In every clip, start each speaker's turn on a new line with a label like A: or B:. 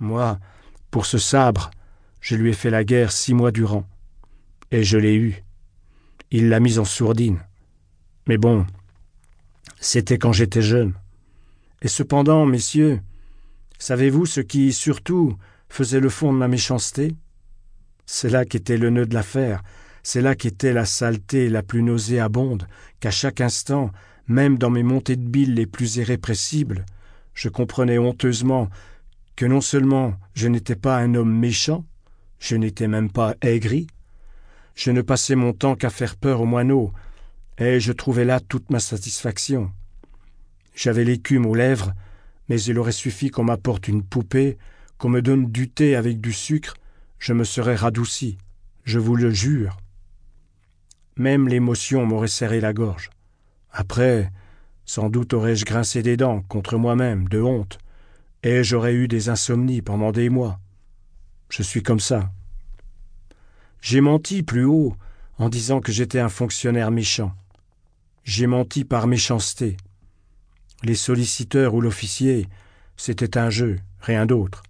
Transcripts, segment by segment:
A: Moi, pour ce sabre, je lui ai fait la guerre six mois durant. Et je l'ai eu. Il l'a mise en sourdine. Mais bon, c'était quand j'étais jeune. Et cependant, messieurs, savez-vous ce qui, surtout, faisait le fond de ma méchanceté? C'est là qu'était le nœud de l'affaire, c'est là qu'était la saleté la plus nauséabonde, qu'à chaque instant, même dans mes montées de bile les plus irrépressibles, je comprenais honteusement que non seulement je n'étais pas un homme méchant, je n'étais même pas aigri, je ne passais mon temps qu'à faire peur aux moineaux, et je trouvais là toute ma satisfaction. J'avais l'écume aux lèvres, mais il aurait suffi qu'on m'apporte une poupée, qu'on me donne du thé avec du sucre, je me serais radouci, je vous le jure. Même l'émotion m'aurait serré la gorge. Après, sans doute aurais-je grincé des dents contre moi-même de honte, et j'aurais eu des insomnies pendant des mois. Je suis comme ça. J'ai menti plus haut en disant que j'étais un fonctionnaire méchant. J'ai menti par méchanceté. Les solliciteurs ou l'officier, c'était un jeu, rien d'autre.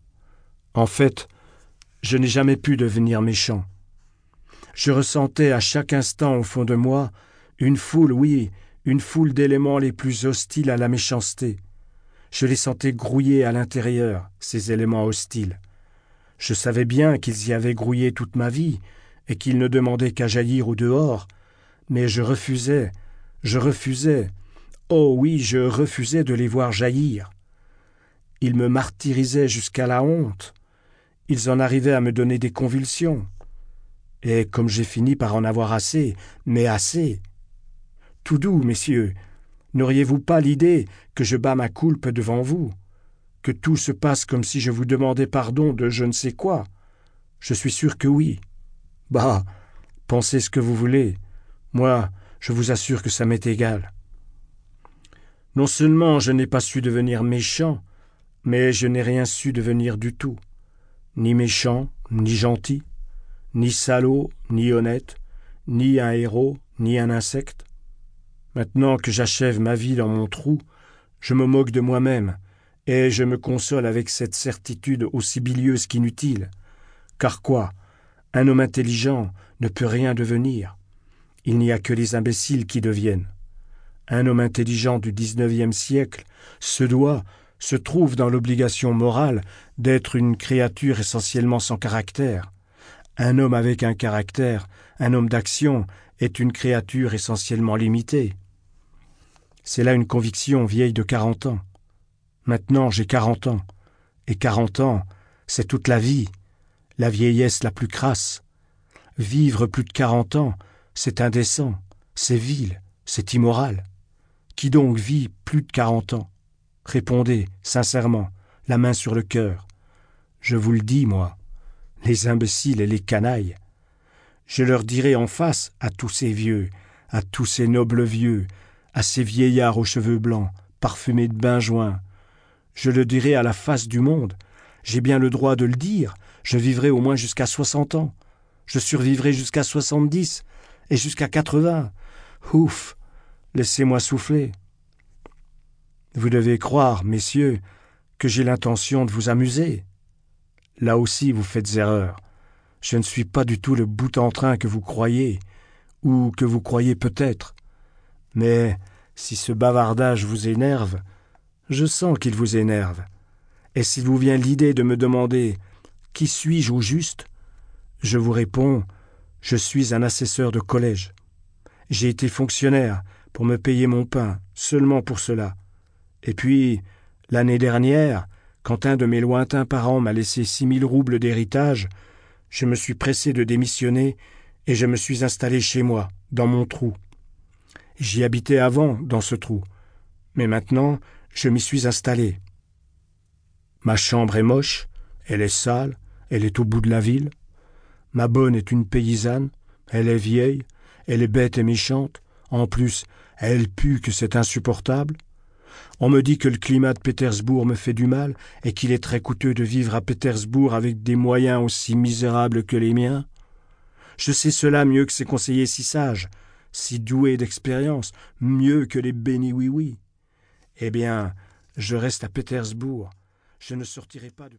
A: En fait, je n'ai jamais pu devenir méchant. Je ressentais à chaque instant au fond de moi une foule, oui, une foule d'éléments les plus hostiles à la méchanceté. Je les sentais grouiller à l'intérieur, ces éléments hostiles. Je savais bien qu'ils y avaient grouillé toute ma vie, et qu'ils ne demandaient qu'à jaillir au dehors, mais je refusais, je refusais, oh oui, je refusais de les voir jaillir. Ils me martyrisaient jusqu'à la honte. Ils en arrivaient à me donner des convulsions. Et comme j'ai fini par en avoir assez, mais assez. Tout doux, messieurs, n'auriez-vous pas l'idée que je bats ma coulpe devant vous, que tout se passe comme si je vous demandais pardon de je ne sais quoi? Je suis sûr que oui. Bah, pensez ce que vous voulez. Moi, je vous assure que ça m'est égal. Non seulement je n'ai pas su devenir méchant, mais je n'ai rien su devenir du tout. Ni méchant, ni gentil, ni salaud, ni honnête, ni un héros, ni un insecte. Maintenant que j'achève ma vie dans mon trou, je me moque de moi-même, et je me console avec cette certitude aussi bilieuse qu'inutile. Car quoi? Un homme intelligent ne peut rien devenir. Il n'y a que les imbéciles qui deviennent. Un homme intelligent du XIXe siècle se doit, se trouve dans l'obligation morale d'être une créature essentiellement sans caractère. Un homme avec un caractère, un homme d'action, est une créature essentiellement limitée. C'est là une conviction vieille de quarante ans. Maintenant j'ai quarante ans, et quarante ans, c'est toute la vie, la vieillesse la plus crasse. Vivre plus de quarante ans, c'est indécent, c'est vil, c'est immoral. Qui donc vit plus de quarante ans? Répondez, sincèrement, la main sur le cœur. Je vous le dis, moi, les imbéciles et les canailles. Je leur dirai en face à tous ces vieux, à tous ces nobles vieux, à ces vieillards aux cheveux blancs, parfumés de benjoin. Je le dirai à la face du monde. J'ai bien le droit de le dire. Je vivrai au moins jusqu'à soixante ans. Je survivrai jusqu'à soixante-dix et jusqu'à quatre-vingts. Ouf. Laissez-moi souffler. Vous devez croire, messieurs, que j'ai l'intention de vous amuser. Là aussi vous faites erreur. Je ne suis pas du tout le bout en train que vous croyez, ou que vous croyez peut-être. Mais si ce bavardage vous énerve, je sens qu'il vous énerve. Et s'il vous vient l'idée de me demander Qui suis-je au juste? Je vous réponds Je suis un assesseur de collège. J'ai été fonctionnaire pour me payer mon pain, seulement pour cela. Et puis, l'année dernière, quand un de mes lointains parents m'a laissé six mille roubles d'héritage, je me suis pressé de démissionner et je me suis installé chez moi, dans mon trou. J'y habitais avant, dans ce trou, mais maintenant je m'y suis installé. Ma chambre est moche, elle est sale, elle est au bout de la ville. Ma bonne est une paysanne, elle est vieille, elle est bête et méchante, en plus elle pue que c'est insupportable. On me dit que le climat de Pétersbourg me fait du mal et qu'il est très coûteux de vivre à Pétersbourg avec des moyens aussi misérables que les miens. Je sais cela mieux que ces conseillers si sages, si doués d'expérience, mieux que les bénis oui oui. Eh bien, je reste à Pétersbourg. Je ne sortirai pas de